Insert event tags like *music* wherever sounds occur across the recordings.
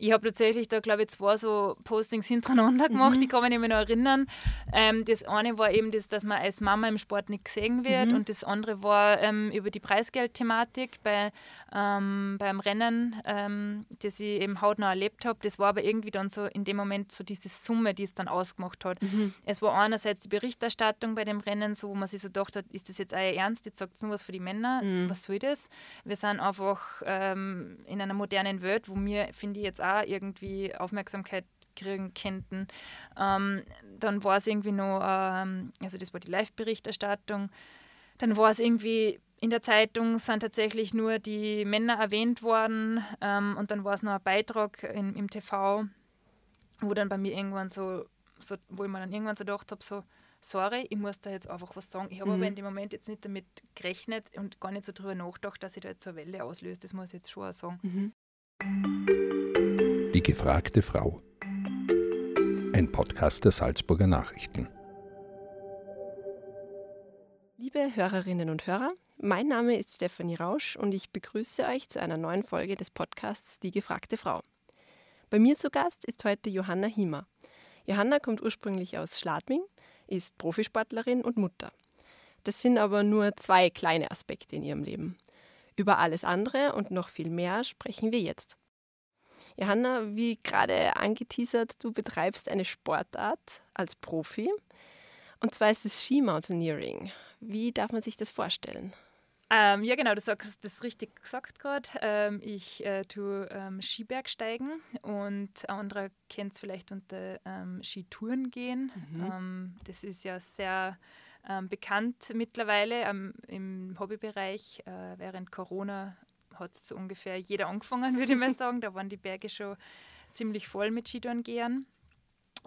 Ich habe tatsächlich da, glaube ich, zwei so Postings hintereinander gemacht, mhm. die kann mich nicht mehr noch erinnern. Ähm, das eine war eben, das, dass man als Mama im Sport nicht gesehen wird mhm. und das andere war ähm, über die Preisgeldthematik bei, ähm, beim Rennen, ähm, das ich eben hautnah erlebt habe. Das war aber irgendwie dann so in dem Moment so diese Summe, die es dann ausgemacht hat. Mhm. Es war einerseits die Berichterstattung bei dem Rennen, so wo man sich so gedacht hat, ist das jetzt euer Ernst? Jetzt sagt es nur was für die Männer. Mhm. Was soll das? Wir sind einfach ähm, in einer modernen Welt, wo wir, finde ich, jetzt auch irgendwie Aufmerksamkeit kriegen könnten. Ähm, dann war es irgendwie noch, ähm, also das war die Live-Berichterstattung. Dann war es irgendwie in der Zeitung sind tatsächlich nur die Männer erwähnt worden ähm, und dann war es noch ein Beitrag in, im TV, wo dann bei mir irgendwann so, so wo ich mir dann irgendwann so gedacht habe, so, sorry, ich muss da jetzt einfach was sagen. Ich habe mhm. aber in dem Moment jetzt nicht damit gerechnet und gar nicht so drüber nachgedacht, dass ich da jetzt so eine Welle auslöse. Das muss ich jetzt schon auch sagen. Mhm. Gefragte Frau. Ein Podcast der Salzburger Nachrichten. Liebe Hörerinnen und Hörer, mein Name ist Stefanie Rausch und ich begrüße euch zu einer neuen Folge des Podcasts Die gefragte Frau. Bei mir zu Gast ist heute Johanna Hiemer. Johanna kommt ursprünglich aus Schladming, ist Profisportlerin und Mutter. Das sind aber nur zwei kleine Aspekte in ihrem Leben. Über alles andere und noch viel mehr sprechen wir jetzt. Johanna, wie gerade angeteasert, du betreibst eine Sportart als Profi. Und zwar ist es Ski-Mountaineering. Wie darf man sich das vorstellen? Ähm, ja, genau, du sagst das richtig gesagt gerade. Ähm, ich äh, tue ähm, Skibergsteigen und andere kennt es vielleicht unter ähm, Skitouren gehen. Mhm. Ähm, das ist ja sehr ähm, bekannt mittlerweile im Hobbybereich. Äh, während Corona hat es so ungefähr jeder angefangen, würde ich mal *laughs* sagen. Da waren die Berge schon ziemlich voll mit Skitourengehern.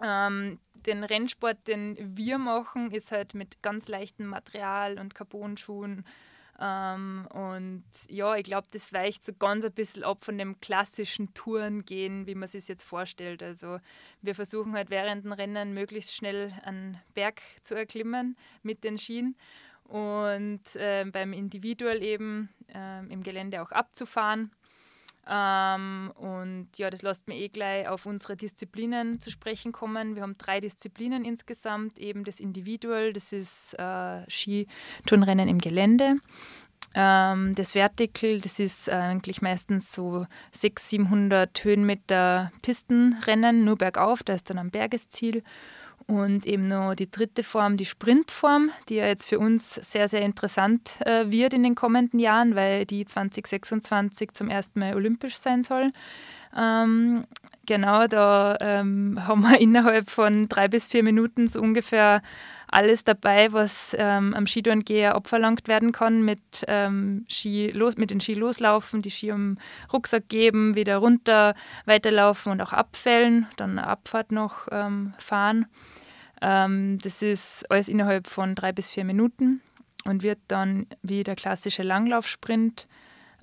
Ähm, den Rennsport, den wir machen, ist halt mit ganz leichtem Material und Carbon-Schuhen. Ähm, und ja, ich glaube, das weicht so ganz ein bisschen ab von dem klassischen Tourengehen, wie man sich jetzt vorstellt. Also wir versuchen halt während dem Rennen möglichst schnell einen Berg zu erklimmen mit den Skien und äh, beim Individual eben äh, im Gelände auch abzufahren. Ähm, und ja, das lässt mir eh gleich auf unsere Disziplinen zu sprechen kommen. Wir haben drei Disziplinen insgesamt, eben das Individual, das ist äh, Skiturnrennen im Gelände. Ähm, das Vertical, das ist eigentlich meistens so 600, 700 Höhenmeter Pistenrennen, nur bergauf, da ist dann ein Bergesziel. Und eben noch die dritte Form, die Sprintform, die ja jetzt für uns sehr, sehr interessant äh, wird in den kommenden Jahren, weil die 2026 zum ersten Mal olympisch sein soll. Ähm, genau, da ähm, *laughs* haben wir innerhalb von drei bis vier Minuten so ungefähr alles dabei, was ähm, am Skitourengeher abverlangt werden kann, mit, ähm, Ski los, mit den Ski loslaufen, die Ski am Rucksack geben, wieder runter, weiterlaufen und auch abfällen, dann Abfahrt noch ähm, fahren. Ähm, das ist alles innerhalb von drei bis vier Minuten und wird dann wie der klassische Langlaufsprint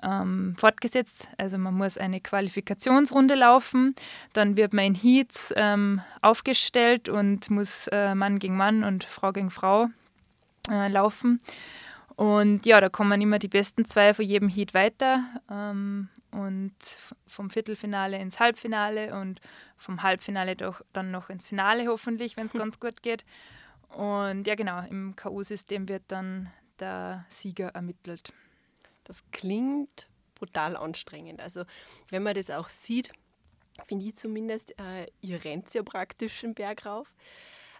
ähm, fortgesetzt. Also man muss eine Qualifikationsrunde laufen, dann wird man in Heats ähm, aufgestellt und muss äh, Mann gegen Mann und Frau gegen Frau äh, laufen. Und ja, da kommen immer die besten zwei von jedem Heat weiter ähm, und vom Viertelfinale ins Halbfinale und vom Halbfinale doch dann noch ins Finale hoffentlich, wenn es *laughs* ganz gut geht. Und ja, genau, im K.O.-System wird dann der Sieger ermittelt. Das klingt brutal anstrengend. Also wenn man das auch sieht, finde ich zumindest, äh, ihr rennt ja praktisch den Berg rauf.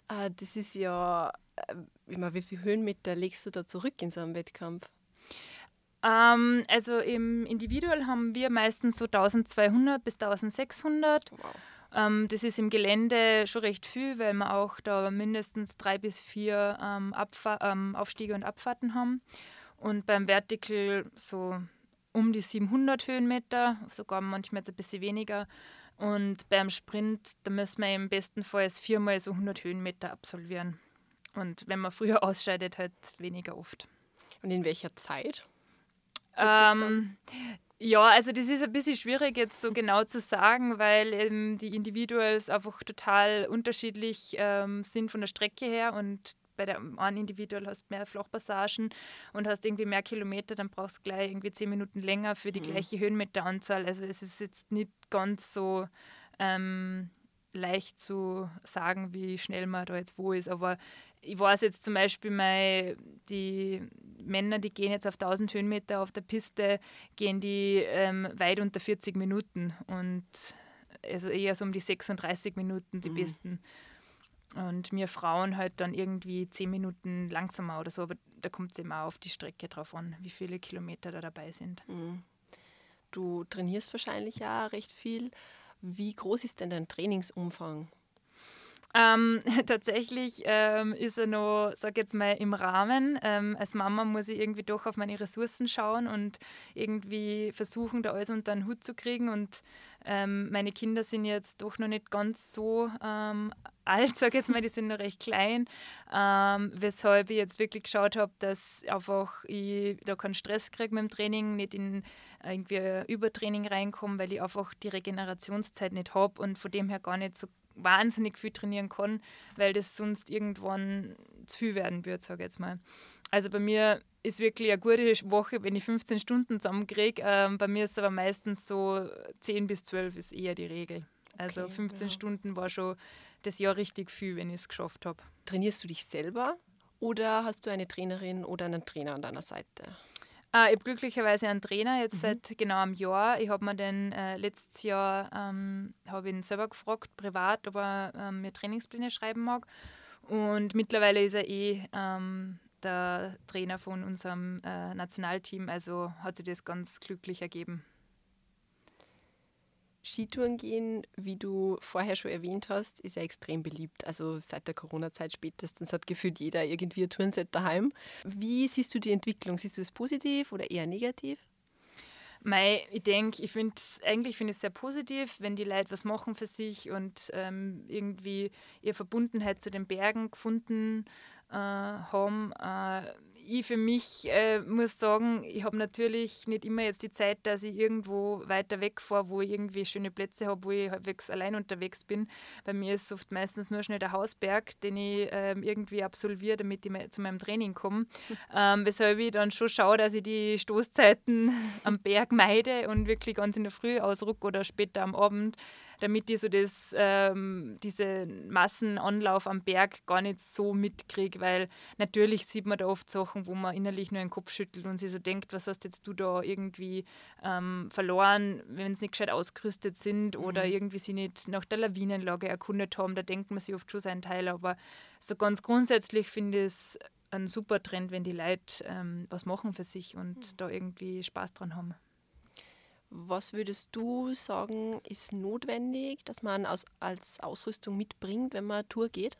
Äh, das ist ja, äh, immer, wie viele Höhenmeter legst du da zurück in so einem Wettkampf? Ähm, also im Individual haben wir meistens so 1200 bis 1600. Wow. Ähm, das ist im Gelände schon recht viel, weil wir auch da mindestens drei bis vier ähm, ähm Aufstiege und Abfahrten haben und beim Vertical so um die 700 Höhenmeter, sogar manchmal jetzt ein bisschen weniger. Und beim Sprint, da müssen wir im besten Fall viermal so 100 Höhenmeter absolvieren. Und wenn man früher *laughs* ausscheidet, halt weniger oft. Und in welcher Zeit? Ähm, ja, also das ist ein bisschen schwierig jetzt so genau zu sagen, weil ähm, die Individuals einfach total unterschiedlich ähm, sind von der Strecke her und bei der einen Individual hast mehr Flachpassagen und hast irgendwie mehr Kilometer, dann brauchst du gleich irgendwie zehn Minuten länger für die mhm. gleiche Höhenmeteranzahl. Also es ist jetzt nicht ganz so ähm, leicht zu sagen, wie schnell man da jetzt wo ist. Aber ich weiß jetzt zum Beispiel, mein, die Männer, die gehen jetzt auf 1000 Höhenmeter auf der Piste, gehen die ähm, weit unter 40 Minuten und also eher so um die 36 Minuten die mhm. besten. Und wir Frauen halt dann irgendwie 10 Minuten langsamer oder so, aber da kommt es auch auf die Strecke drauf an, wie viele Kilometer da dabei sind. Mhm. Du trainierst wahrscheinlich ja recht viel. Wie groß ist denn dein Trainingsumfang? Ähm, *laughs* tatsächlich ähm, ist er noch, sag jetzt mal, im Rahmen. Ähm, als Mama muss ich irgendwie doch auf meine Ressourcen schauen und irgendwie versuchen, da alles unter den Hut zu kriegen. Und ähm, meine Kinder sind jetzt doch noch nicht ganz so ähm, *laughs* alt, sag jetzt mal, die sind noch recht klein, ähm, weshalb ich jetzt wirklich geschaut habe, dass einfach ich da keinen Stress kriege mit dem Training, nicht in irgendwie Übertraining reinkomme, weil ich einfach die Regenerationszeit nicht habe und von dem her gar nicht so wahnsinnig viel trainieren kann, weil das sonst irgendwann zu viel werden wird, sage ich jetzt mal. Also bei mir ist wirklich eine gute Woche, wenn ich 15 Stunden zusammenkriege. Ähm, bei mir ist aber meistens so 10 bis 12 ist eher die Regel. Also okay, 15 ja. Stunden war schon das Jahr richtig viel, wenn ich es geschafft habe. Trainierst du dich selber oder hast du eine Trainerin oder einen Trainer an deiner Seite? Äh, ich habe glücklicherweise einen Trainer jetzt mhm. seit genau einem Jahr. Ich habe mir den äh, letztes Jahr ähm, habe ihn selber gefragt, privat, ob er ähm, mir Trainingspläne schreiben mag. Und mittlerweile ist er eh ähm, der Trainer von unserem äh, Nationalteam, also hat sich das ganz glücklich ergeben. Skitouren gehen, wie du vorher schon erwähnt hast, ist ja extrem beliebt. Also seit der Corona-Zeit spätestens hat gefühlt jeder irgendwie ein Turnset daheim. Wie siehst du die Entwicklung? Siehst du es positiv oder eher negativ? Mei, ich denke, ich finde eigentlich finde es sehr positiv, wenn die Leute was machen für sich und ähm, irgendwie ihre Verbundenheit zu den Bergen gefunden äh, haben. Äh, ich für mich äh, muss sagen, ich habe natürlich nicht immer jetzt die Zeit, dass ich irgendwo weiter weg fahre, wo ich irgendwie schöne Plätze habe, wo ich halbwegs allein unterwegs bin. Bei mir ist oft meistens nur schnell der Hausberg, den ich ähm, irgendwie absolviere, damit ich zu meinem Training komme. *laughs* Ähm, weshalb ich dann schon schaue, dass ich die Stoßzeiten am Berg meide und wirklich ganz in der Früh ausruck oder später am Abend damit ich so das, ähm, diese Massenanlauf am Berg gar nicht so mitkriege, weil natürlich sieht man da oft Sachen, wo man innerlich nur den Kopf schüttelt und sich so denkt, was hast jetzt du da irgendwie ähm, verloren, wenn sie nicht gescheit ausgerüstet sind mhm. oder irgendwie sie nicht nach der Lawinenlage erkundet haben, da denkt man sich oft schon seinen Teil, aber so ganz grundsätzlich finde ich es ein super Trend, wenn die Leute ähm, was machen für sich und mhm. da irgendwie Spaß dran haben. Was würdest du sagen, ist notwendig, dass man als Ausrüstung mitbringt, wenn man Tour geht?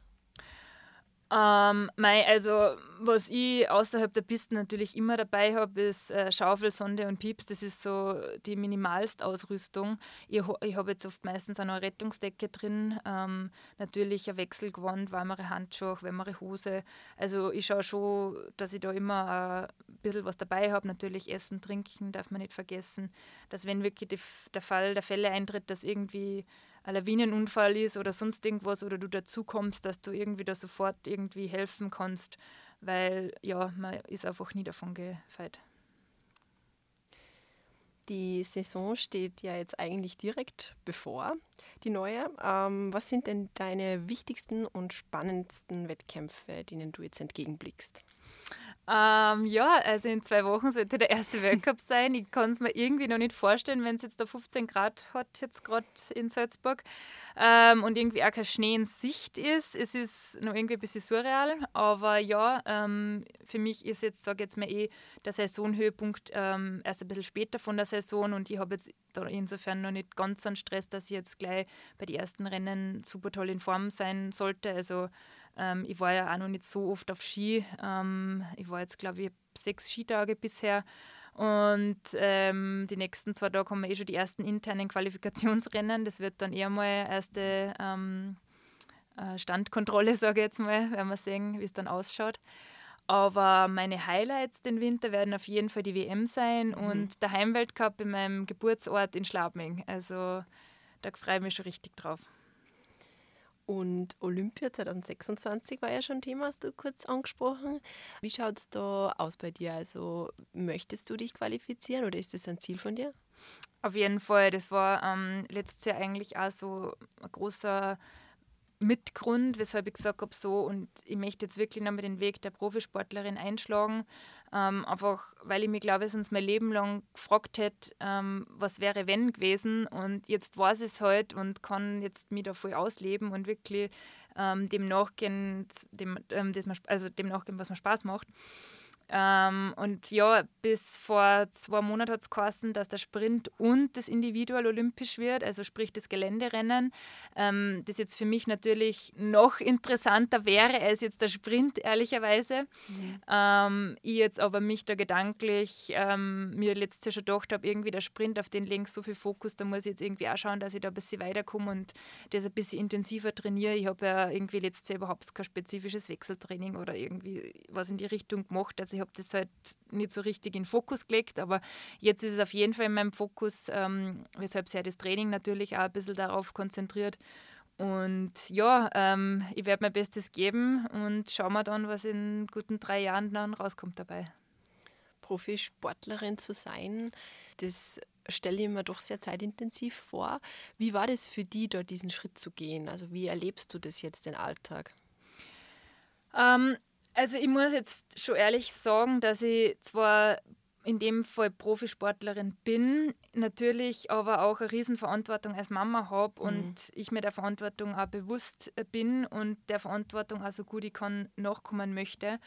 Ähm, mei, also was ich außerhalb der Pisten natürlich immer dabei habe, ist äh, Schaufel, Sonde und Pieps. Das ist so die minimalste Ausrüstung. Ich, ich habe jetzt oft meistens auch noch eine Rettungsdecke drin. Ähm, natürlich ein Wechselgewand, warmere Handschuhe, wärmere Hose. Also ich schaue schon, dass ich da immer ein bisschen was dabei habe. Natürlich Essen, Trinken darf man nicht vergessen. Dass wenn wirklich die, der Fall der Fälle eintritt, dass irgendwie ein Lawinenunfall ist oder sonst irgendwas oder du dazu kommst, dass du irgendwie da sofort irgendwie helfen kannst, weil ja, man ist einfach nie davon gefeit. Die Saison steht ja jetzt eigentlich direkt bevor, die neue. Ähm, was sind denn deine wichtigsten und spannendsten Wettkämpfe, denen du jetzt entgegenblickst? Ähm, ja, also in zwei Wochen sollte der erste Weltcup *laughs* sein. Ich kann es mir irgendwie noch nicht vorstellen, wenn es jetzt da 15 Grad hat, jetzt gerade in Salzburg, ähm, und irgendwie auch kein Schnee in Sicht ist. Es ist noch irgendwie ein bisschen surreal, aber ja, ähm, für mich ist jetzt, sage jetzt mal eh, der Saisonhöhepunkt ähm, erst ein bisschen später von der Saison und ich habe jetzt da insofern noch nicht ganz so einen Stress, dass ich jetzt gleich bei den ersten Rennen super toll in Form sein sollte. Also ähm, ich war ja auch noch nicht so oft auf Ski. Ähm, ich war jetzt, glaube ich, sechs Skitage bisher. Und ähm, die nächsten zwei Tage haben wir eh schon die ersten internen Qualifikationsrennen. Das wird dann eher mal erste ähm, äh, Standkontrolle, *laughs* sage ich jetzt mal. Werden wir sehen, wie es dann ausschaut. Aber meine Highlights den Winter werden auf jeden Fall die WM sein mhm. und der Heimweltcup in meinem Geburtsort in Schlabming. Also da freue ich mich schon richtig drauf. Und Olympia 2026 war ja schon Thema, hast du kurz angesprochen. Wie schaut es da aus bei dir? Also möchtest du dich qualifizieren oder ist das ein Ziel von dir? Auf jeden Fall. Das war ähm, letztes Jahr eigentlich auch so ein großer Mitgrund, weshalb ich gesagt habe, so und ich möchte jetzt wirklich nochmal den Weg der Profisportlerin einschlagen. Ähm, einfach, weil ich mir glaube, sonst mein Leben lang gefragt hätte, ähm, was wäre wenn gewesen. Und jetzt weiß es halt und kann jetzt mich da voll ausleben und wirklich ähm, dem nachgehen, dem, ähm, das man, also dem nachgehen, was mir Spaß macht. Ähm, und ja, bis vor zwei Monaten hat es geheißen, dass der Sprint und das Individual olympisch wird, also sprich das Geländerennen. Ähm, das jetzt für mich natürlich noch interessanter wäre als jetzt der Sprint, ehrlicherweise. Mhm. Ähm, ich jetzt aber mich da gedanklich ähm, mir letztes Jahr schon gedacht habe, irgendwie der Sprint, auf den links so viel Fokus, da muss ich jetzt irgendwie auch schauen, dass ich da ein bisschen weiterkomme und das ein bisschen intensiver trainiere. Ich habe ja irgendwie letztes Jahr überhaupt kein spezifisches Wechseltraining oder irgendwie was in die Richtung gemacht. Also ich habe das halt nicht so richtig in Fokus gelegt, aber jetzt ist es auf jeden Fall in meinem Fokus, ähm, weshalb sich ja das Training natürlich auch ein bisschen darauf konzentriert. Und ja, ähm, ich werde mein Bestes geben und schauen wir dann, was in guten drei Jahren dann rauskommt dabei. Profisportlerin zu sein, das stelle ich mir doch sehr zeitintensiv vor. Wie war das für dich, da diesen Schritt zu gehen? Also wie erlebst du das jetzt, den Alltag? Ähm, also ich muss jetzt schon ehrlich sagen, dass ich zwar in dem Fall Profisportlerin bin, natürlich aber auch eine Riesenverantwortung als Mama habe mhm. und ich mir der Verantwortung auch bewusst bin und der Verantwortung auch so gut ich kann nachkommen möchte.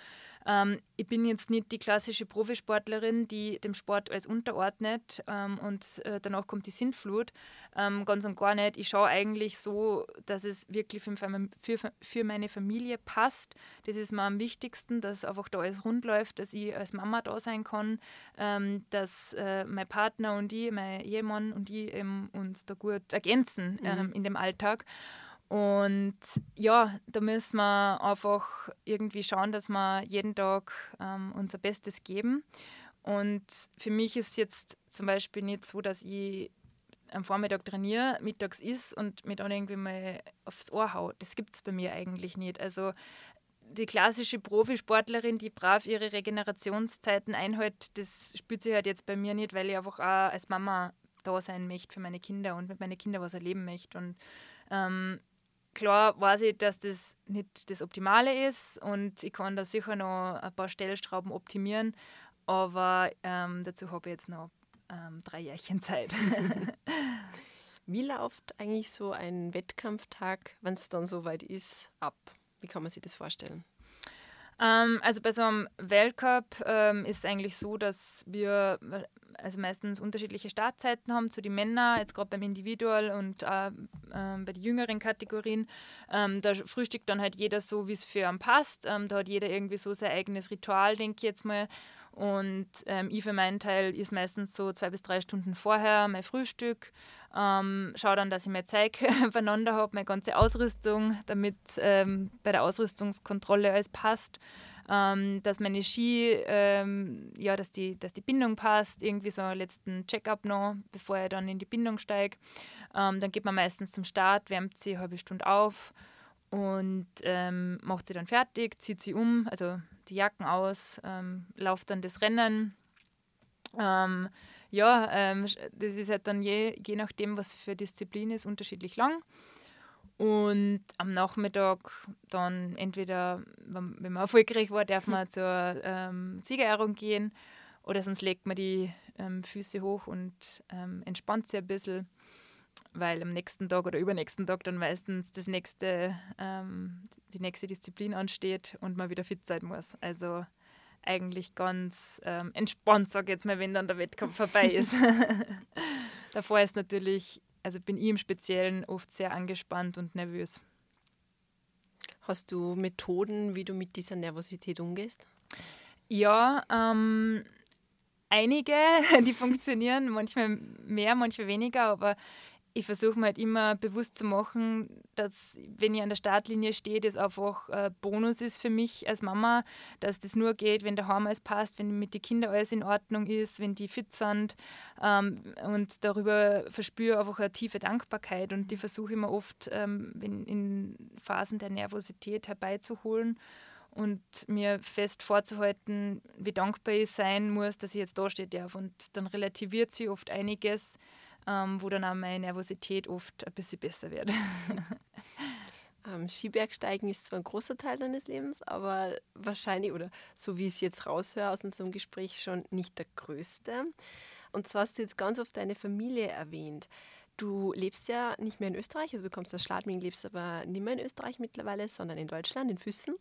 Ähm, ich bin jetzt nicht die klassische Profisportlerin, die dem Sport alles unterordnet ähm, und äh, danach kommt die Sintflut. Ähm, ganz und gar nicht. Ich schaue eigentlich so, dass es wirklich für, für, für meine Familie passt. Das ist mir am wichtigsten, dass einfach da alles rund läuft, dass ich als Mama da sein kann, ähm, dass äh, mein Partner und ich, mein Ehemann und ich uns da gut ergänzen mhm. Ähm, in dem Alltag. Und ja, da müssen wir einfach irgendwie schauen, dass wir jeden Tag ähm, unser Bestes geben. Und für mich ist jetzt zum Beispiel nicht so, dass ich am Vormittag trainiere, mittags isst und mir dann irgendwie mal aufs Ohr haue. Das gibt es bei mir eigentlich nicht. Also die klassische Profisportlerin, die brav ihre Regenerationszeiten einhält, das spürt sie halt jetzt bei mir nicht, weil ich einfach auch als Mama da sein möchte für meine Kinder und mit meinen Kindern was erleben möchte. Und ähm, Klar weiß ich, dass das nicht das Optimale ist und ich kann da sicher noch ein paar Stellschrauben optimieren, aber ähm, dazu habe ich jetzt noch ähm, drei Jährchen Zeit. *laughs* Wie läuft eigentlich so ein Wettkampftag, wenn es dann soweit ist, ab? Wie kann man sich das vorstellen? Ähm, also bei so einem Weltcup ähm, ist es eigentlich so, dass wir also meistens unterschiedliche Startzeiten haben zu den Männern, jetzt gerade beim Individual und äh, bei den jüngeren Kategorien. Ähm, da frühstückt dann halt jeder so, wie es für ihn passt. Ähm, da hat jeder irgendwie so sein eigenes Ritual, denke ich jetzt mal. Und ähm, ich für meinen Teil ist meistens so zwei bis drei Stunden vorher mein Frühstück. Ähm, schaue dann, dass ich mein Zeug *laughs* beieinander habe, meine ganze Ausrüstung, damit ähm, bei der Ausrüstungskontrolle alles passt ähm, dass meine Ski, ähm, ja, dass die, dass die Bindung passt, irgendwie so einen letzten Check-up noch, bevor ich dann in die Bindung steige. Ähm, dann geht man meistens zum Start, wärmt sie eine halbe Stunde auf und ähm, macht sie dann fertig, zieht sie um, also die Jacken aus, ähm, lauft dann das Rennen. Ähm, ja, ähm, das ist halt dann je, je nachdem, was für Disziplin ist, unterschiedlich lang. Und am Nachmittag dann entweder, wenn man erfolgreich war, darf man *laughs* zur ähm, Siegerehrung gehen oder sonst legt man die ähm, Füße hoch und ähm, entspannt sich ein bisschen, weil am nächsten Tag oder übernächsten Tag dann meistens das nächste, ähm, die nächste Disziplin ansteht und man wieder fit sein muss. Also eigentlich ganz ähm, entspannt, sage ich jetzt mal, wenn dann der Wettkampf vorbei ist. *laughs* Davor ist natürlich also bin ich im Speziellen oft sehr angespannt und nervös. Hast du Methoden, wie du mit dieser Nervosität umgehst? Ja, ähm, einige, *laughs* die funktionieren, manchmal mehr, manchmal weniger, aber ich versuche mir halt immer bewusst zu machen, dass, wenn ich an der Startlinie stehe, das einfach ein Bonus ist für mich als Mama, dass das nur geht, wenn der Heim alles passt, wenn mit den Kindern alles in Ordnung ist, wenn die fit sind. Ähm, und darüber verspüre einfach eine tiefe Dankbarkeit und die versuche ich mir oft ähm, wenn in Phasen der Nervosität herbeizuholen und mir fest vorzuhalten, wie dankbar ich sein muss, dass ich jetzt da stehen darf. Und dann relativiert sich oft einiges ähm, wo dann auch meine Nervosität oft ein bisschen besser wird. *laughs* Ähm, Skibergsteigen ist zwar ein großer Teil deines Lebens, aber wahrscheinlich, oder so wie ich es jetzt raushöre aus unserem Gespräch, schon nicht der größte. Und zwar hast du jetzt ganz oft deine Familie erwähnt. Du lebst ja nicht mehr in Österreich, also du kommst aus Schladming, lebst aber nicht mehr in Österreich mittlerweile, sondern in Deutschland, in Füssen.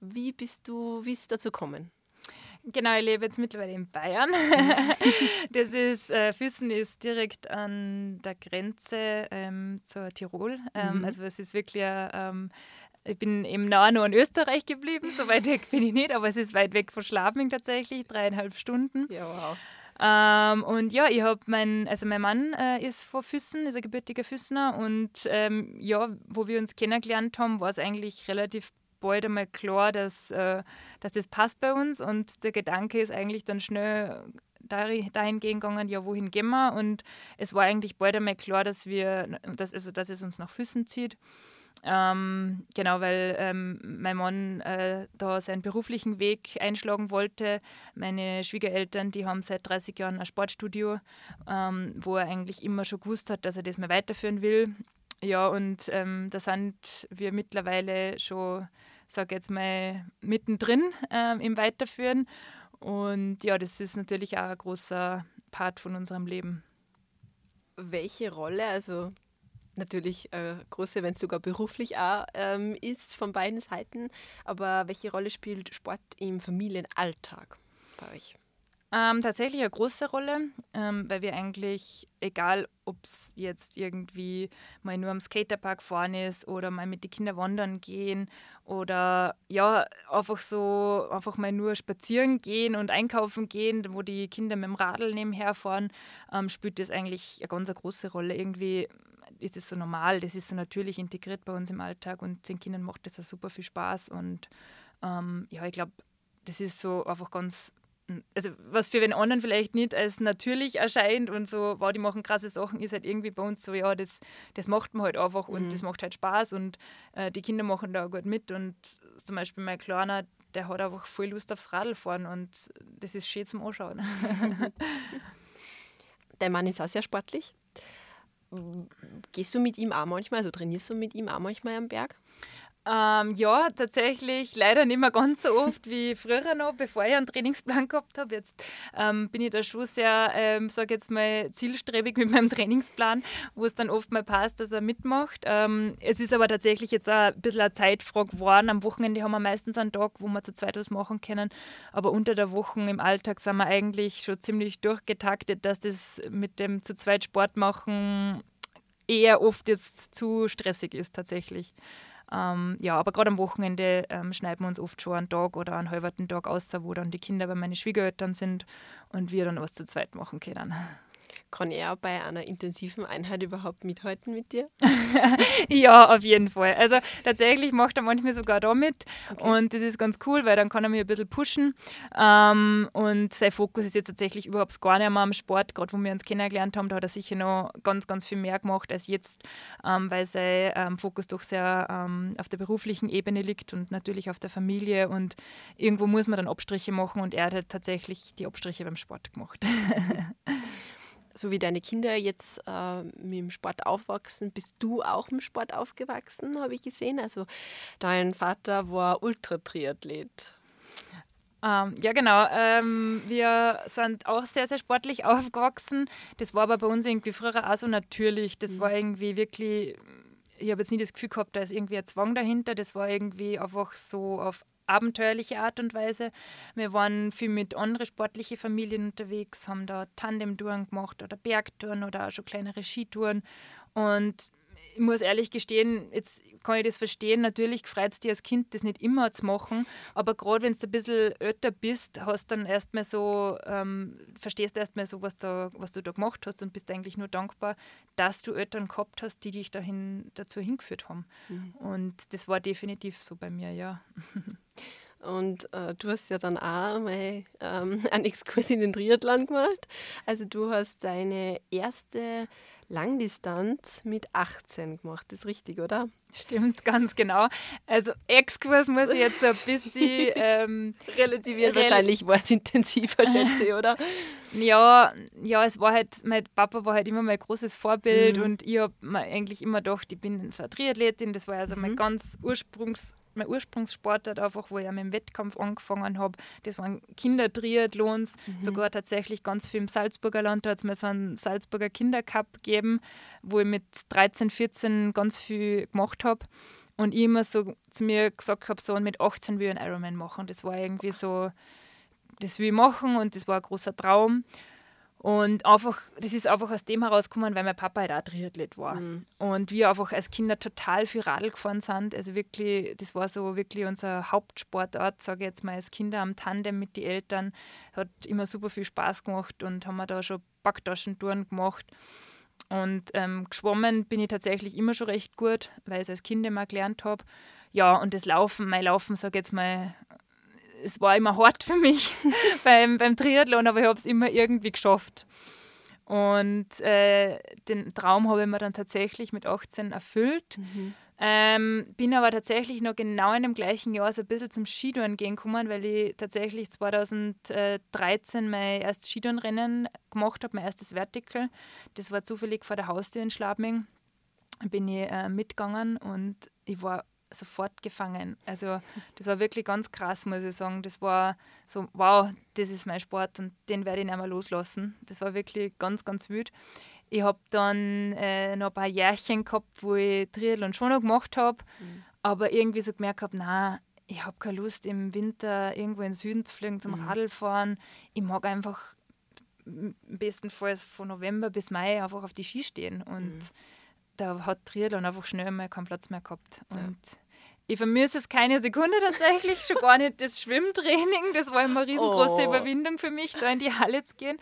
Wie bist du, wie ist es dazu gekommen? Genau, ich lebe jetzt mittlerweile in Bayern. *laughs* das ist, äh, Füssen ist direkt an der Grenze ähm, zur Tirol. Ähm, mhm. Also es ist wirklich, ähm, ich bin eben nah nur in Österreich geblieben, so weit weg bin ich nicht, aber es ist weit weg von Schlabming tatsächlich, dreieinhalb Stunden. Ja, wow. Ähm, und ja, ich habe mein, also mein Mann äh, ist von Füssen, ist ein gebürtiger Füssener und ähm, ja, wo wir uns kennengelernt haben, war es eigentlich relativ bald einmal klar, dass, äh, dass das passt bei uns. Und der Gedanke ist eigentlich dann schnell dahin gegangen, ja, wohin gehen wir? Und es war eigentlich bald einmal klar, dass wir, dass, also, dass es uns nach Füssen zieht. Ähm, genau, weil ähm, mein Mann äh, da seinen beruflichen Weg einschlagen wollte. Meine Schwiegereltern, die haben seit 30 Jahren ein Sportstudio, ähm, wo er eigentlich immer schon gewusst hat, dass er das mal weiterführen will. Ja, und ähm, da sind wir mittlerweile schon sage jetzt mal, mittendrin ähm, im Weiterführen. Und ja, das ist natürlich auch ein großer Part von unserem Leben. Welche Rolle, also natürlich äh, große, wenn es sogar beruflich auch ähm, ist, von beiden Seiten, aber welche Rolle spielt Sport im Familienalltag bei euch? Ähm, tatsächlich eine große Rolle, ähm, weil wir eigentlich, egal ob es jetzt irgendwie mal nur am Skaterpark fahren ist oder mal mit den Kindern wandern gehen oder ja, einfach so, einfach mal nur spazieren gehen und einkaufen gehen, wo die Kinder mit dem Radl nebenher fahren, ähm, spielt das eigentlich eine ganz große Rolle. Irgendwie ist es so normal, das ist so natürlich integriert bei uns im Alltag und den Kindern macht das auch super viel Spaß und ähm, ja, ich glaube, das ist so einfach ganz also was für den anderen vielleicht nicht als natürlich erscheint und so, wow, die machen krasse Sachen, ist halt irgendwie bei uns so, ja, das, das macht man halt einfach und mhm. das macht halt Spaß und äh, die Kinder machen da gut mit und zum Beispiel mein Kleiner, der hat einfach voll Lust aufs Radlfahren und das ist schön zum Anschauen. *laughs* Dein Mann ist auch sehr sportlich. Gehst du mit ihm auch manchmal, also trainierst du mit ihm auch manchmal am Berg? Ähm, ja, tatsächlich leider nicht mehr ganz so oft wie früher noch, bevor ich einen Trainingsplan gehabt habe. Jetzt ähm, bin ich da schon sehr, ähm, sage jetzt mal, zielstrebig mit meinem Trainingsplan, wo es dann oft mal passt, dass er mitmacht. Ähm, es ist aber tatsächlich jetzt auch ein bisschen eine Zeitfrage geworden. Am Wochenende haben wir meistens einen Tag, wo wir zu zweit was machen können. Aber unter der Woche im Alltag sind wir eigentlich schon ziemlich durchgetaktet, dass das mit dem zu zweit Sport machen eher oft jetzt zu stressig ist tatsächlich. Ähm, ja, aber gerade am Wochenende ähm, schneiden wir uns oft schon einen Tag oder einen halben Tag aus, wo dann die Kinder bei meinen Schwiegereltern sind und wir dann was zu zweit machen können. Kann er bei einer intensiven Einheit überhaupt mithalten mit dir? *laughs* ja, auf jeden Fall. Also tatsächlich macht er manchmal sogar da mit okay. und das ist ganz cool, weil dann kann er mich ein bisschen pushen ähm, und sein Fokus ist jetzt tatsächlich überhaupt gar nicht mehr am Sport, gerade wo wir uns kennengelernt haben, da hat er sicher noch ganz, ganz viel mehr gemacht als jetzt, ähm, weil sein ähm, Fokus doch sehr ähm, auf der beruflichen Ebene liegt und natürlich auf der Familie und irgendwo muss man dann Abstriche machen und er hat halt tatsächlich die Abstriche beim Sport gemacht. *laughs* so wie deine Kinder jetzt äh, mit dem Sport aufwachsen, bist du auch im Sport aufgewachsen, habe ich gesehen. Also dein Vater war Ultratriathlet. Ähm, ja, genau. Ähm, wir sind auch sehr, sehr sportlich *laughs* aufgewachsen. Das war aber bei uns irgendwie früher auch so natürlich. Das mhm. war irgendwie wirklich, ich habe jetzt nie das Gefühl gehabt, da ist irgendwie ein Zwang dahinter. Das war irgendwie einfach so auf abenteuerliche Art und Weise. Wir waren viel mit anderen sportlichen Familien unterwegs, haben da Tandemtouren gemacht oder Bergtouren oder auch schon kleinere Skitouren. Und ich muss ehrlich gestehen, jetzt kann ich das verstehen. Natürlich freut es dich als Kind, das nicht immer zu machen, aber gerade wenn du ein bisschen älter bist, hast dann erstmal so, ähm, verstehst erstmal so, was, da, was du da gemacht hast und bist eigentlich nur dankbar, dass du Eltern gehabt hast, die dich dahin, dazu hingeführt haben. Mhm. Und das war definitiv so bei mir, ja. Und äh, du hast ja dann auch mal ähm, *laughs* einen Exkurs in den Triathlon gemacht. Also du hast deine erste Langdistanz mit 18 gemacht. Das ist richtig, oder? Stimmt, ganz genau. Also Exkurs muss ich jetzt so ein bisschen *laughs* ähm, relativieren. Rel Wahrscheinlich war es intensiver, *laughs* schätze ich, oder? Ja, ja, es war halt, mein Papa war halt immer mein großes Vorbild mhm. und ich habe mir eigentlich immer gedacht, ich bin so eine Triathletin. Das war also mhm. mein ganz Ursprungs mein Ursprungssportart einfach, wo ich mit dem Wettkampf angefangen habe. Das waren Kindertriathlons, mhm. sogar tatsächlich ganz viel im Salzburger Land. Da hat es mir so einen Salzburger Kindercup gegeben, wo ich mit 13, 14 ganz viel gemacht habe. Und ich immer so zu mir gesagt habe, so und mit 18 will ich einen Ironman machen. Das war irgendwie so, das will ich machen und das war ein großer Traum. Und einfach, das ist einfach aus dem herausgekommen, weil mein Papa halt auch Triathlet war. Mhm. Und wir einfach als Kinder total viel Radl gefahren sind. Also wirklich, das war so wirklich unser Hauptsportart, sage ich jetzt mal, als Kinder am Tandem mit den Eltern. Hat immer super viel Spaß gemacht und haben wir da schon Backtaschentouren gemacht. Und ähm, geschwommen bin ich tatsächlich immer schon recht gut, weil ich es als Kind immer gelernt habe. Ja, und das Laufen, mein Laufen, sage ich jetzt mal, es war immer hart für mich *laughs* beim, beim Triathlon, aber ich habe es immer irgendwie geschafft. Und äh, den Traum habe ich mir dann tatsächlich mit 18 erfüllt. Mhm. Ähm, bin aber tatsächlich noch genau in dem gleichen Jahr so ein bisschen zum Skitouren gehen gekommen, weil ich tatsächlich 2013 mein erstes Skitourenrennen gemacht habe, mein erstes Vertical. Das war zufällig vor der Haustür in Schlabming. Bin ich äh, mitgegangen und ich war sofort gefangen. Also das war wirklich ganz krass, muss ich sagen. Das war so, wow, das ist mein Sport und den werde ich nicht mehr loslassen. Das war wirklich ganz, ganz wild. Ich habe dann äh, noch ein paar Jährchen gehabt, wo ich Triathlon schon noch gemacht habe, mhm. aber irgendwie so gemerkt habe, nein, ich habe keine Lust im Winter irgendwo in den Süden zu fliegen zum mhm. Radlfahren. Ich mag einfach bestenfalls von November bis Mai einfach auf die Ski stehen und mhm. da hat Triathlon einfach schnell mal keinen Platz mehr gehabt. Und ja ich vermisse es keine Sekunde tatsächlich, schon gar nicht das Schwimmtraining. Das war immer eine riesengroße oh. Überwindung für mich, da in die Halle zu gehen.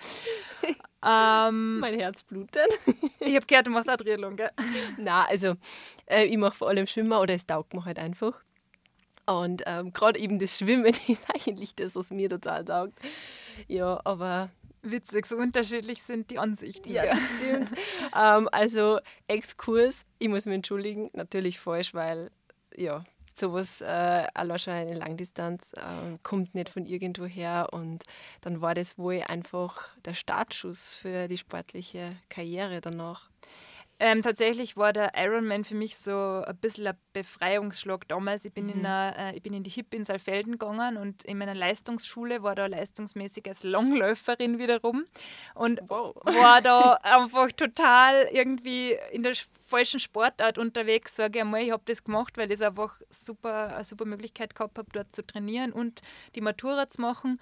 *laughs* Ähm, mein Herz blutet. *laughs* ich habe gehört, du machst auch Triathlon, gell? Nein, also äh, ich mache vor allem Schwimmen oder es taugt mir halt einfach. Und ähm, gerade eben das Schwimmen *laughs* ist eigentlich das, was mir total taugt. Ja, aber witzig, so unterschiedlich sind die Ansichten. Ja, das stimmt. ähm, also Exkurs, ich muss mich entschuldigen, natürlich falsch, weil ja, sowas, äh, schon eine Langdistanz, äh, kommt nicht von irgendwo her. Und dann war das wohl einfach der Startschuss für die sportliche Karriere danach. Ähm, tatsächlich war der Ironman für mich so ein bisschen ein Befreiungsschlag damals. Ich bin, mhm. in, eine, äh, ich bin in die HIP in Saalfelden gegangen und in meiner Leistungsschule war da leistungsmäßig als Langläuferin wiederum und wow. war da *laughs* einfach total irgendwie in der falschen Sportart unterwegs, sage ich einmal. Ich habe das gemacht, weil ich einfach super, eine super Möglichkeit gehabt habe, dort zu trainieren und die Matura zu machen.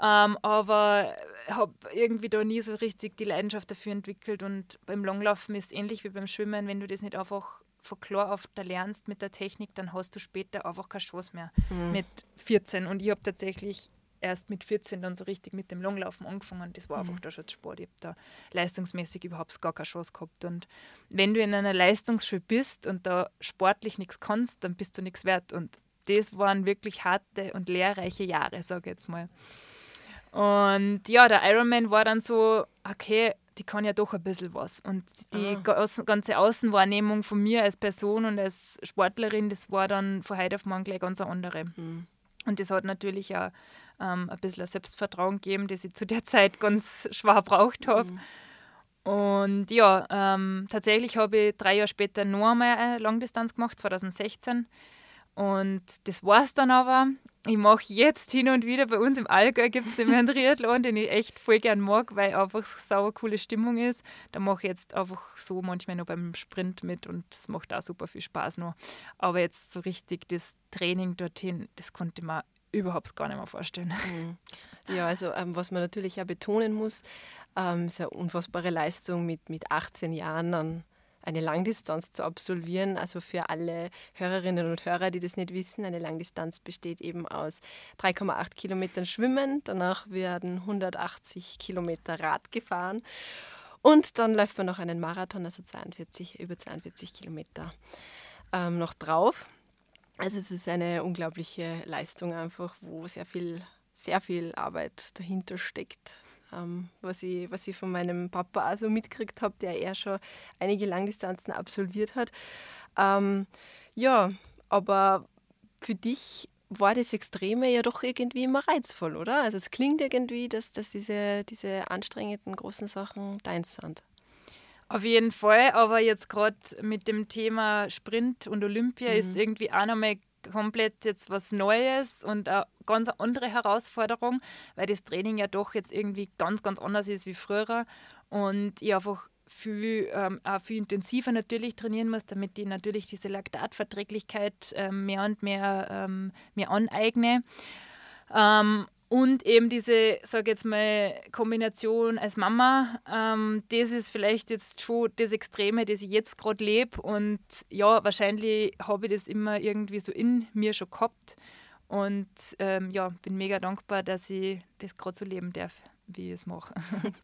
Ähm, aber habe irgendwie da nie so richtig die Leidenschaft dafür entwickelt. Und beim Langlaufen ist es ähnlich wie beim Schwimmen, wenn du das nicht einfach von klar auf da lernst mit der Technik, dann hast du später einfach keine Chance mehr mhm. mit 14. Und ich habe tatsächlich erst mit 14 dann so richtig mit dem Langlaufen angefangen. Das war mhm. einfach da schon Sport. Ich habe da leistungsmäßig überhaupt gar keine Chance gehabt. Und wenn du in einer Leistungsschule bist und da sportlich nichts kannst, dann bist du nichts wert. Und das waren wirklich harte und lehrreiche Jahre, sage ich jetzt mal. Und ja, der Ironman war dann so, okay, die kann ja doch ein bisschen was. Und die ah. ganze Außenwahrnehmung von mir als Person und als Sportlerin, das war dann von heute auf morgen gleich ganz eine andere. Mhm. Und das hat natürlich auch ähm, ein bisschen Selbstvertrauen gegeben, das ich zu der Zeit ganz schwer braucht habe. Mhm. Und ja, ähm, tatsächlich habe ich drei Jahre später noch einmal eine Langdistanz gemacht, 2016. Und das war es dann aber. Ich mache jetzt hin und wieder bei uns im Allgäu gibt es einen Triathlon, den ich echt voll gern mag, weil einfach sauer coole Stimmung ist. Da mache ich jetzt einfach so manchmal noch beim Sprint mit und es macht auch super viel Spaß noch. Aber jetzt so richtig das Training dorthin, das konnte mir überhaupt gar nicht mehr vorstellen. *laughs* Mhm. Ja, also ähm, was man natürlich auch betonen muss, ähm, ist eine unfassbare Leistung mit, mit 18 Jahren an eine Langdistanz zu absolvieren. Also für alle Hörerinnen und Hörer, die das nicht wissen, eine Langdistanz besteht eben aus 3,8 Kilometern Schwimmen, danach werden 180 Kilometer Rad gefahren und dann läuft man noch einen Marathon, also 42, über 42 Kilometer ähm, noch drauf. Also es ist eine unglaubliche Leistung einfach, wo sehr viel, sehr viel Arbeit dahinter steckt. Ähm, was, ich, was ich von meinem Papa also mitgekriegt habe, der eher schon einige Langdistanzen absolviert hat. Ähm, ja, aber für dich war das Extreme ja doch irgendwie immer reizvoll, oder? Also es klingt irgendwie, dass, dass diese, diese anstrengenden großen Sachen deins sind. Auf jeden Fall, aber jetzt gerade mit dem Thema Sprint und Olympia mhm. ist irgendwie auch nochmal komplett jetzt was Neues und eine ganz andere Herausforderung, weil das Training ja doch jetzt irgendwie ganz, ganz anders ist wie früher und ich einfach viel, ähm, auch viel intensiver natürlich trainieren muss, damit ich natürlich diese Laktatverträglichkeit ähm, mehr und mehr ähm, mir aneigne. Ähm, und eben diese, sage jetzt mal, Kombination als Mama, ähm, das ist vielleicht jetzt schon das Extreme, das ich jetzt gerade lebe. Und ja, wahrscheinlich habe ich das immer irgendwie so in mir schon gehabt. Und ähm, ja, bin mega dankbar, dass ich das gerade so leben darf, wie ich es mache. *laughs*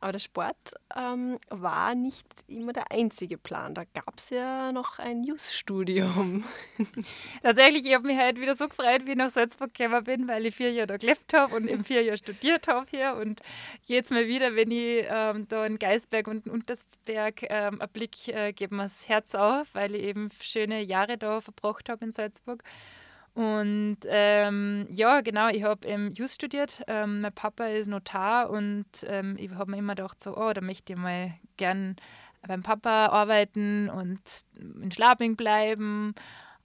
Aber der Sport ähm, war nicht immer der einzige Plan. Da gab es ja noch ein Just-Studium. *laughs* Tatsächlich, ich habe mich heute wieder so gefreut, wie ich nach Salzburg gekommen bin, weil ich vier Jahre da gelebt habe und eben vier Jahre studiert habe hier. Und jetzt mal wieder, wenn ich ähm, da in Geisberg und in Untersberg ähm, einen Blick äh, gebe mir das Herz auf, weil ich eben schöne Jahre da verbracht habe in Salzburg. Und ähm, ja, genau, ich habe ähm, Just studiert. Ähm, mein Papa ist Notar und ähm, ich habe mir immer gedacht, so, oh, da möchte ich mal gern beim Papa arbeiten und in Schlabing bleiben.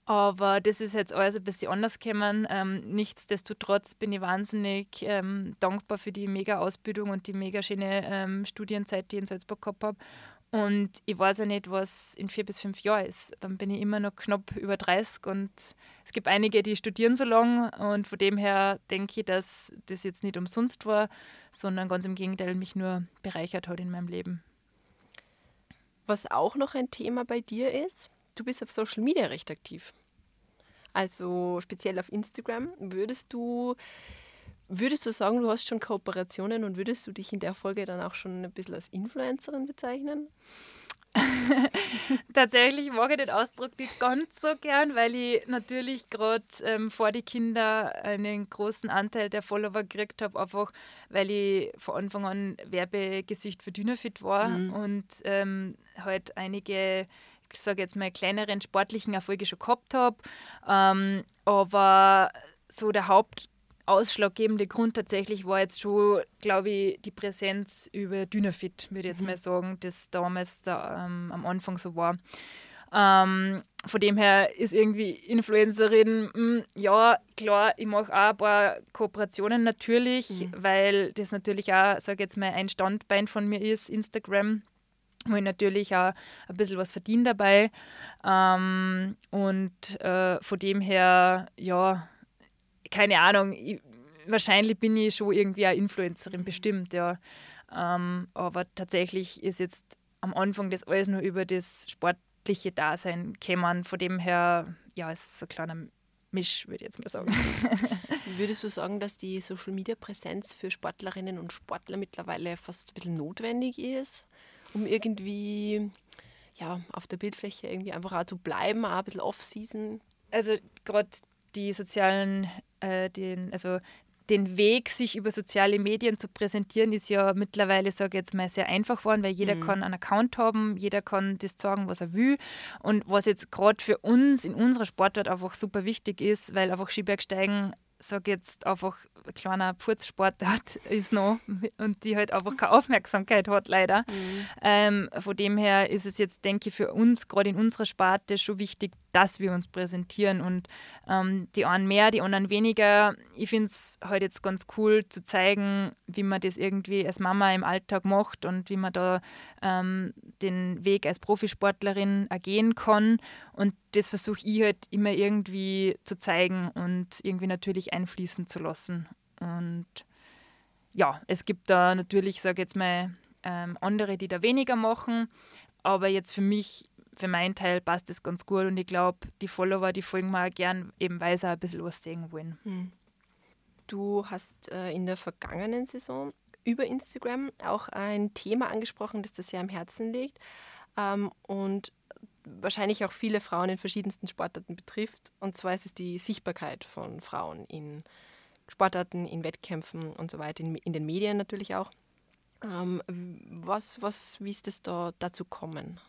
Aber das ist jetzt alles ein bisschen anders gekommen. Ähm, nichtsdestotrotz bin ich wahnsinnig ähm, dankbar für die mega Ausbildung und die mega schöne ähm, Studienzeit, die ich in Salzburg gehabt habe. Und ich weiß ja nicht, was in vier bis fünf Jahren ist. Dann bin ich immer noch knapp über 30 und es gibt einige, die studieren so lange und von dem her denke ich, dass das jetzt nicht umsonst war, sondern ganz im Gegenteil mich nur bereichert hat in meinem Leben. Was auch noch ein Thema bei dir ist, du bist auf Social Media recht aktiv. Also speziell auf Instagram. Würdest du Würdest du sagen, du hast schon Kooperationen und würdest du dich in der Folge dann auch schon ein bisschen als Influencerin bezeichnen? *laughs* Tatsächlich mag ich den Ausdruck nicht ganz so gern, weil ich natürlich gerade ähm, vor die Kinder einen großen Anteil der Follower gekriegt habe, einfach weil ich von Anfang an Werbegesicht für Dynafit war mhm. und ähm, halt einige ich sage jetzt mal kleineren sportlichen Erfolge schon gehabt habe. Ähm, aber so der Haupt ausschlaggebende Grund tatsächlich war jetzt schon, glaube ich, die Präsenz über Dynafit, würde ich jetzt mhm. mal sagen, das damals da, ähm, am Anfang so war. Ähm, von dem her ist irgendwie Influencerin, mh, hm, ja, klar, ich mache auch ein paar Kooperationen natürlich, mhm. weil das natürlich auch, sage jetzt mal, ein Standbein von mir ist, Instagram wo ich natürlich auch ein bisschen was verdiene dabei. Ähm, und äh, von dem her, ja, keine Ahnung, ich, wahrscheinlich bin ich schon irgendwie eine Influencerin, bestimmt, ja. Ähm, aber tatsächlich ist jetzt am Anfang das alles nur über das sportliche Dasein gekommen. Von dem her, ja, ist so ein kleiner Misch, würde ich jetzt mal sagen. *laughs* Würdest du sagen, dass die Social Media Präsenz für Sportlerinnen und Sportler mittlerweile fast ein bisschen notwendig ist, um irgendwie ja, auf der Bildfläche irgendwie einfach auch zu bleiben, auch ein bisschen Off-Season? Also gerade die sozialen, äh, den, also den Weg, sich über soziale Medien zu präsentieren, ist ja mittlerweile, sage ich jetzt mal, sehr einfach geworden, weil jeder mhm. kann einen Account haben, jeder kann das sagen, was er will. Und was jetzt gerade für uns in unserer Sportart einfach super wichtig ist, weil einfach Skibergsteigen sage jetzt einfach ein kleiner Pfurzsportart *laughs* ist noch und die halt einfach keine Aufmerksamkeit hat, leider. Mhm. Ähm, von dem her ist es jetzt, denke ich, für uns, gerade in unserer Sparte, schon wichtig, dass wir uns präsentieren und ähm, die einen mehr, die anderen weniger. Ich finde es halt jetzt ganz cool zu zeigen, wie man das irgendwie als Mama im Alltag macht und wie man da ähm, den Weg als Profisportlerin ergehen kann. Und das versuche ich halt immer irgendwie zu zeigen und irgendwie natürlich einfließen zu lassen. Und ja, es gibt da natürlich, sage ich jetzt mal, ähm, andere, die da weniger machen. aber jetzt für mich, für meinen Teil passt das ganz gut und ich glaube, die Follower, die folgen mir gern, eben weil sie auch ein bisschen was sehen wollen. Hm. Du hast äh, in der vergangenen Saison über Instagram auch ein Thema angesprochen, das dir sehr am Herzen liegt ähm, und wahrscheinlich auch viele Frauen in verschiedensten Sportarten betrifft. Und zwar ist es die Sichtbarkeit von Frauen in Sportarten, in Wettkämpfen und so weiter, in, in den Medien natürlich auch. Ähm, was, was, wie ist es da dazu kommen?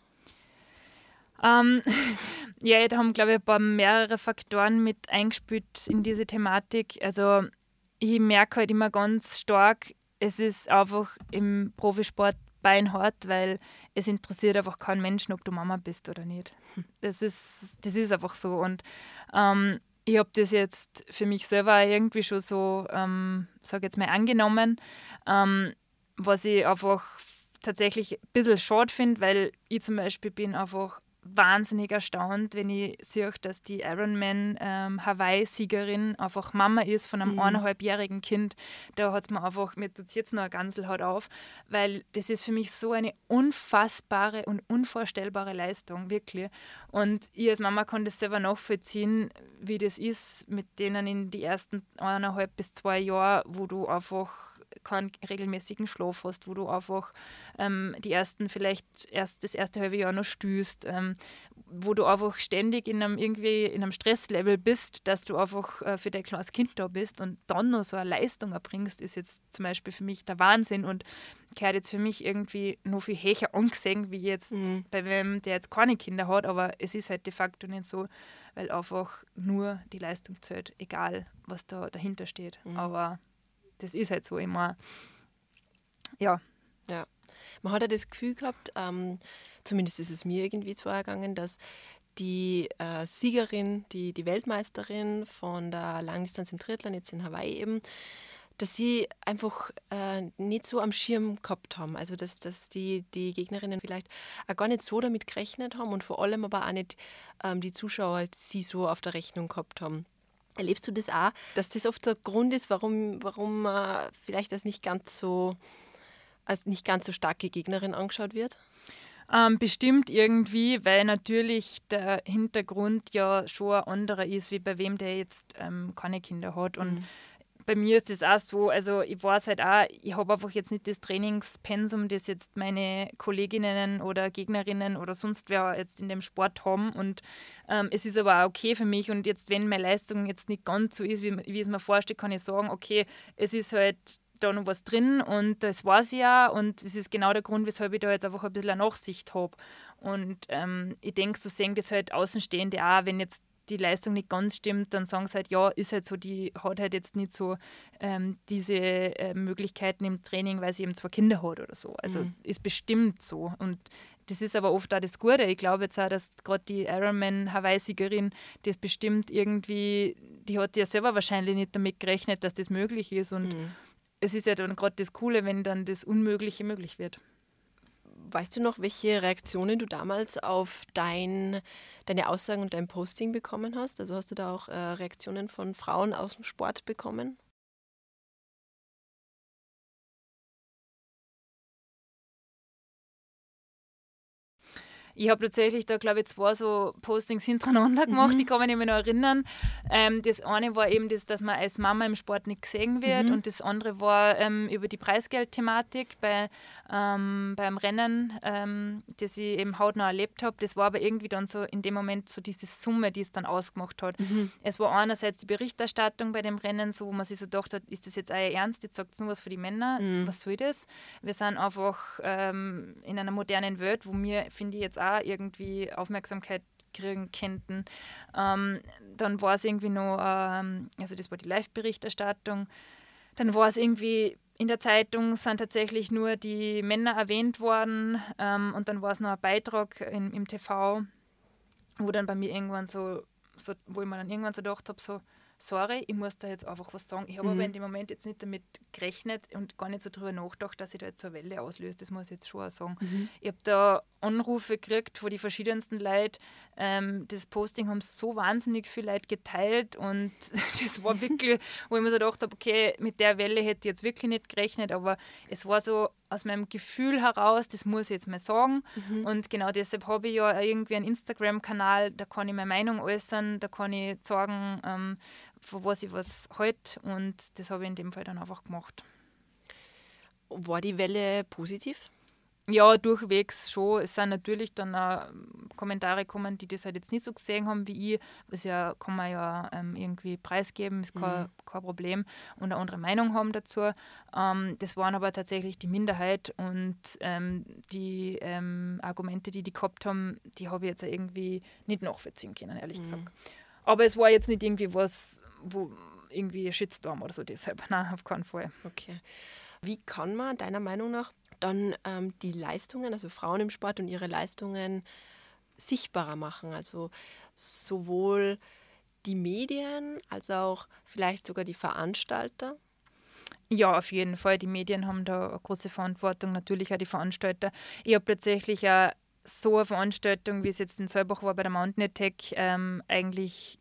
Ähm, *laughs* ja, da haben, glaube ich, ein paar mehrere Faktoren mit eingespielt in diese Thematik. Also ich merke halt immer ganz stark, es ist einfach im Profisport beinhart, weil es interessiert einfach keinen Menschen, ob du Mama bist oder nicht. *laughs* Das ist, das ist einfach so. Und ähm, ich habe das jetzt für mich selber irgendwie schon so, ähm, sage jetzt mal, angenommen, ähm, was ich einfach tatsächlich ein bisschen schade finde, weil ich zum Beispiel bin einfach wahnsinnig erstaunt, wenn ich sehe, dass die Ironman ähm, Hawaii-Siegerin einfach Mama ist von einem mhm. eineinhalbjährigen Kind. Da hat es mir einfach, mir tut es jetzt noch ein Ganzelhaut auf, weil das ist für mich so eine unfassbare und unvorstellbare Leistung, wirklich. Und ich als Mama kann das selber nachvollziehen, wie das ist mit denen in die ersten eineinhalb bis zwei Jahre, wo du einfach keinen regelmäßigen Schlaf hast, wo du einfach ähm, die ersten, vielleicht erst das erste halbe Jahr noch stößt, ähm, wo du einfach ständig in einem irgendwie in einem Stresslevel bist, dass du einfach äh, für dein kleines Kind da bist und dann noch so eine Leistung erbringst, ist jetzt zum Beispiel für mich der Wahnsinn und gehört jetzt für mich irgendwie noch viel höher angesehen, wie jetzt mhm. bei wem, der jetzt keine Kinder hat, aber es ist halt de facto nicht so, weil einfach nur die Leistung zählt, egal was da dahinter steht. Mhm. Aber das ist halt so immer. Ja. Ja. Man hat ja das Gefühl gehabt, ähm, zumindest ist es mir irgendwie so ergangen, dass die äh, Siegerin, die, die Weltmeisterin von der Langdistanz im Triathlon, jetzt in Hawaii eben, dass sie einfach äh, nicht so am Schirm gehabt haben. Also dass, dass die, die Gegnerinnen vielleicht auch gar nicht so damit gerechnet haben und vor allem aber auch nicht ähm, die Zuschauer sie so auf der Rechnung gehabt haben. Erlebst du das auch, dass das oft der Grund ist, warum, warum äh, vielleicht das nicht ganz so als nicht ganz so starke Gegnerin angeschaut wird? Ähm, bestimmt irgendwie, weil natürlich der Hintergrund ja schon ein anderer ist, wie bei wem der jetzt ähm, keine Kinder hat. Und mhm bei mir ist es auch so, also ich weiß halt auch, ich habe einfach jetzt nicht das Trainingspensum, das jetzt meine Kolleginnen oder Gegnerinnen oder sonst wer jetzt in dem Sport haben. Und ähm, es ist aber auch okay für mich. Und jetzt, wenn meine Leistung jetzt nicht ganz so ist, wie, wie es mir vorstellt, kann ich sagen, okay, es ist halt da noch was drin und das weiß ich ja und es ist genau der Grund, weshalb ich da jetzt einfach ein bisschen eine Nachsicht habe. Und ähm, ich denke, so sehen das halt Außenstehende auch, wenn jetzt die Leistung nicht ganz stimmt, dann sagen sie halt, ja, ist halt so, die hat halt jetzt nicht so ähm, diese äh, Möglichkeiten im Training, weil sie eben zwei Kinder hat oder so. Also mhm. ist bestimmt so. Und das ist aber oft auch das Gute. Ich glaube jetzt auch, dass gerade die Ironman-Hawaii-Siegerin, die ist bestimmt irgendwie, die hat ja selber wahrscheinlich nicht damit gerechnet, dass das möglich ist. Und mhm. es ist ja dann gerade das Coole, wenn dann das Unmögliche möglich wird. Weißt du noch, welche Reaktionen du damals auf dein, deine Aussagen und dein Posting bekommen hast? Also hast du da auch äh, Reaktionen von Frauen aus dem Sport bekommen? Ich habe tatsächlich da, glaube ich, zwei so Postings hintereinander gemacht, mhm. die kann man mich noch erinnern. Ähm, das eine war eben das, dass man als Mama im Sport nicht gesehen wird mhm. und das andere war ähm, über die Preisgeldthematik bei, ähm, beim Rennen, ähm, das ich eben hautnah erlebt habe. Das war aber irgendwie dann so in dem Moment so diese Summe, die es dann ausgemacht hat. Mhm. Es war einerseits die Berichterstattung bei dem Rennen, so wo man sich so gedacht hat, ist das jetzt euer Ernst? Jetzt sagt es nur was für die Männer. Mhm. Was soll das? Wir sind einfach ähm, in einer modernen Welt, wo wir, finde ich, jetzt auch auch irgendwie Aufmerksamkeit kriegen könnten. Ähm, dann war es irgendwie noch, ähm, also das war die Live-Berichterstattung. Dann war es irgendwie in der Zeitung sind tatsächlich nur die Männer erwähnt worden ähm, und dann war es noch ein Beitrag in, im TV, wo dann bei mir irgendwann so, so wo ich mir dann irgendwann so gedacht habe, so, sorry, ich muss da jetzt einfach was sagen. Ich habe mhm. aber in dem Moment jetzt nicht damit gerechnet und gar nicht so drüber nachgedacht, dass ich da jetzt so eine Welle auslöse. Das muss ich jetzt schon auch sagen. Mhm. Ich habe da Anrufe gekriegt von den verschiedensten Leuten. Ähm, das Posting haben so wahnsinnig viele Leute geteilt und *laughs* das war wirklich, wo ich mir so gedacht habe, okay, mit der Welle hätte ich jetzt wirklich nicht gerechnet, aber es war so aus meinem Gefühl heraus, das muss ich jetzt mal sagen. Mhm. Und genau deshalb habe ich ja irgendwie einen Instagram-Kanal, da kann ich meine Meinung äußern, da kann ich sagen, ähm, von was ich was halte. Und das habe ich in dem Fall dann einfach gemacht. War die Welle positiv? Ja, durchwegs schon. Es sind natürlich dann auch Kommentare gekommen, die das halt jetzt nicht so gesehen haben wie ich. Was ja kann man ja ähm, irgendwie preisgeben, ist kein, Mhm. kein Problem. Und eine andere Meinung haben dazu. Ähm, das waren aber tatsächlich die Minderheit und ähm, die ähm, Argumente, die die gehabt haben, die habe ich jetzt irgendwie nicht nachvollziehen können, ehrlich Mhm. gesagt. Aber es war jetzt nicht irgendwie was, wo irgendwie ein Shitstorm oder so deshalb. *laughs* Nein, auf keinen Fall. Okay. Wie kann man deiner Meinung nach dann ähm, die Leistungen, also Frauen im Sport und ihre Leistungen sichtbarer machen? Also sowohl die Medien als auch vielleicht sogar die Veranstalter? Ja, auf jeden Fall. Die Medien haben da eine große Verantwortung, natürlich auch die Veranstalter. Ich habe tatsächlich auch so eine Veranstaltung, wie es jetzt in Salbach war bei der Mountain Attack, ähm, eigentlich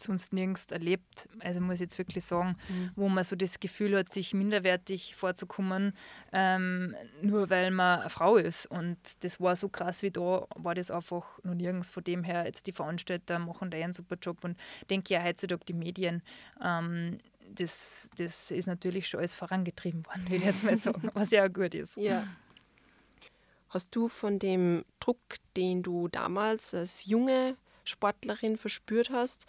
sonst nirgends erlebt. Also muss ich jetzt wirklich sagen, Mhm. wo man so das Gefühl hat, sich minderwertig vorzukommen, ähm, nur weil man eine Frau ist. Und das war so krass wie da, war das einfach noch nirgends. Von dem her, jetzt die Veranstalter machen da einen super Job und denke ja heutzutage die Medien. Ähm, das, das ist natürlich schon alles vorangetrieben worden, will ich jetzt mal sagen, *laughs* was ja auch gut ist. Ja. Hast du von dem Druck, den du damals als junge Sportlerin verspürt hast,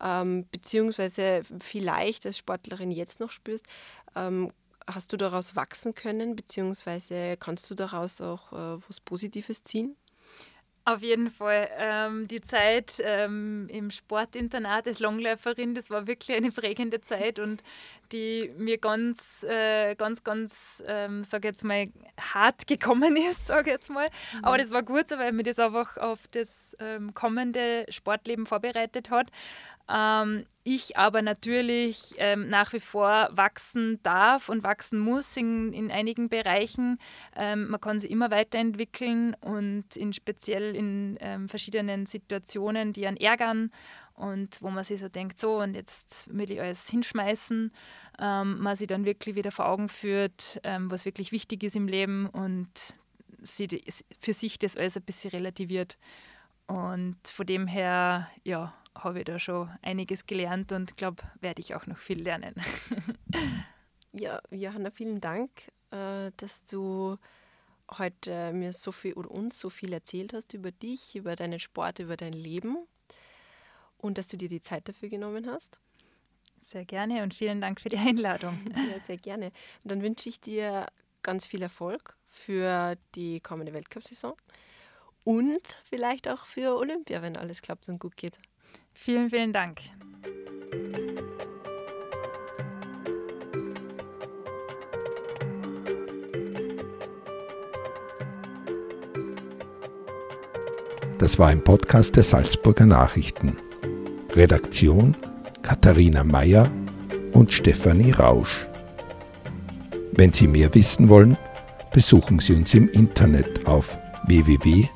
ähm, beziehungsweise vielleicht als Sportlerin jetzt noch spürst, ähm, hast du daraus wachsen können, beziehungsweise kannst du daraus auch äh, was Positives ziehen? Auf jeden Fall. Ähm, die Zeit ähm, im Sportinternat als Langläuferin, das war wirklich eine prägende Zeit und die mir ganz, äh, ganz, ganz, ähm, sage jetzt mal, hart gekommen *laughs* ist, sage jetzt mal. Aber das war gut weil mir das einfach auf das ähm, kommende Sportleben vorbereitet hat. Ähm, ich aber natürlich ähm, nach wie vor wachsen darf und wachsen muss in, in einigen Bereichen. Ähm, man kann sich immer weiterentwickeln und in speziell in ähm, verschiedenen Situationen, die einen ärgern und wo man sich so denkt, so und jetzt will ich alles hinschmeißen, ähm, man sich dann wirklich wieder vor Augen führt, ähm, was wirklich wichtig ist im Leben und sie, für sich das alles ein bisschen relativiert. Und von dem her, ja, habe ich da schon einiges gelernt und glaube, werde ich auch noch viel lernen. *laughs* Ja, Johanna, vielen Dank, äh, dass du heute mir so viel oder uns so viel erzählt hast über dich, über deinen Sport, über dein Leben und dass du dir die Zeit dafür genommen hast. Sehr gerne und vielen Dank für die Einladung. *laughs* Ja, sehr gerne. Und dann wünsche ich dir ganz viel Erfolg für die kommende Weltcup-Saison und vielleicht auch für Olympia, wenn alles klappt und gut geht. Vielen, vielen Dank. Das war ein Podcast der Salzburger Nachrichten. Redaktion Katharina Mayer und Stefanie Rausch. Wenn Sie mehr wissen wollen, besuchen Sie uns im Internet auf www.sn.at.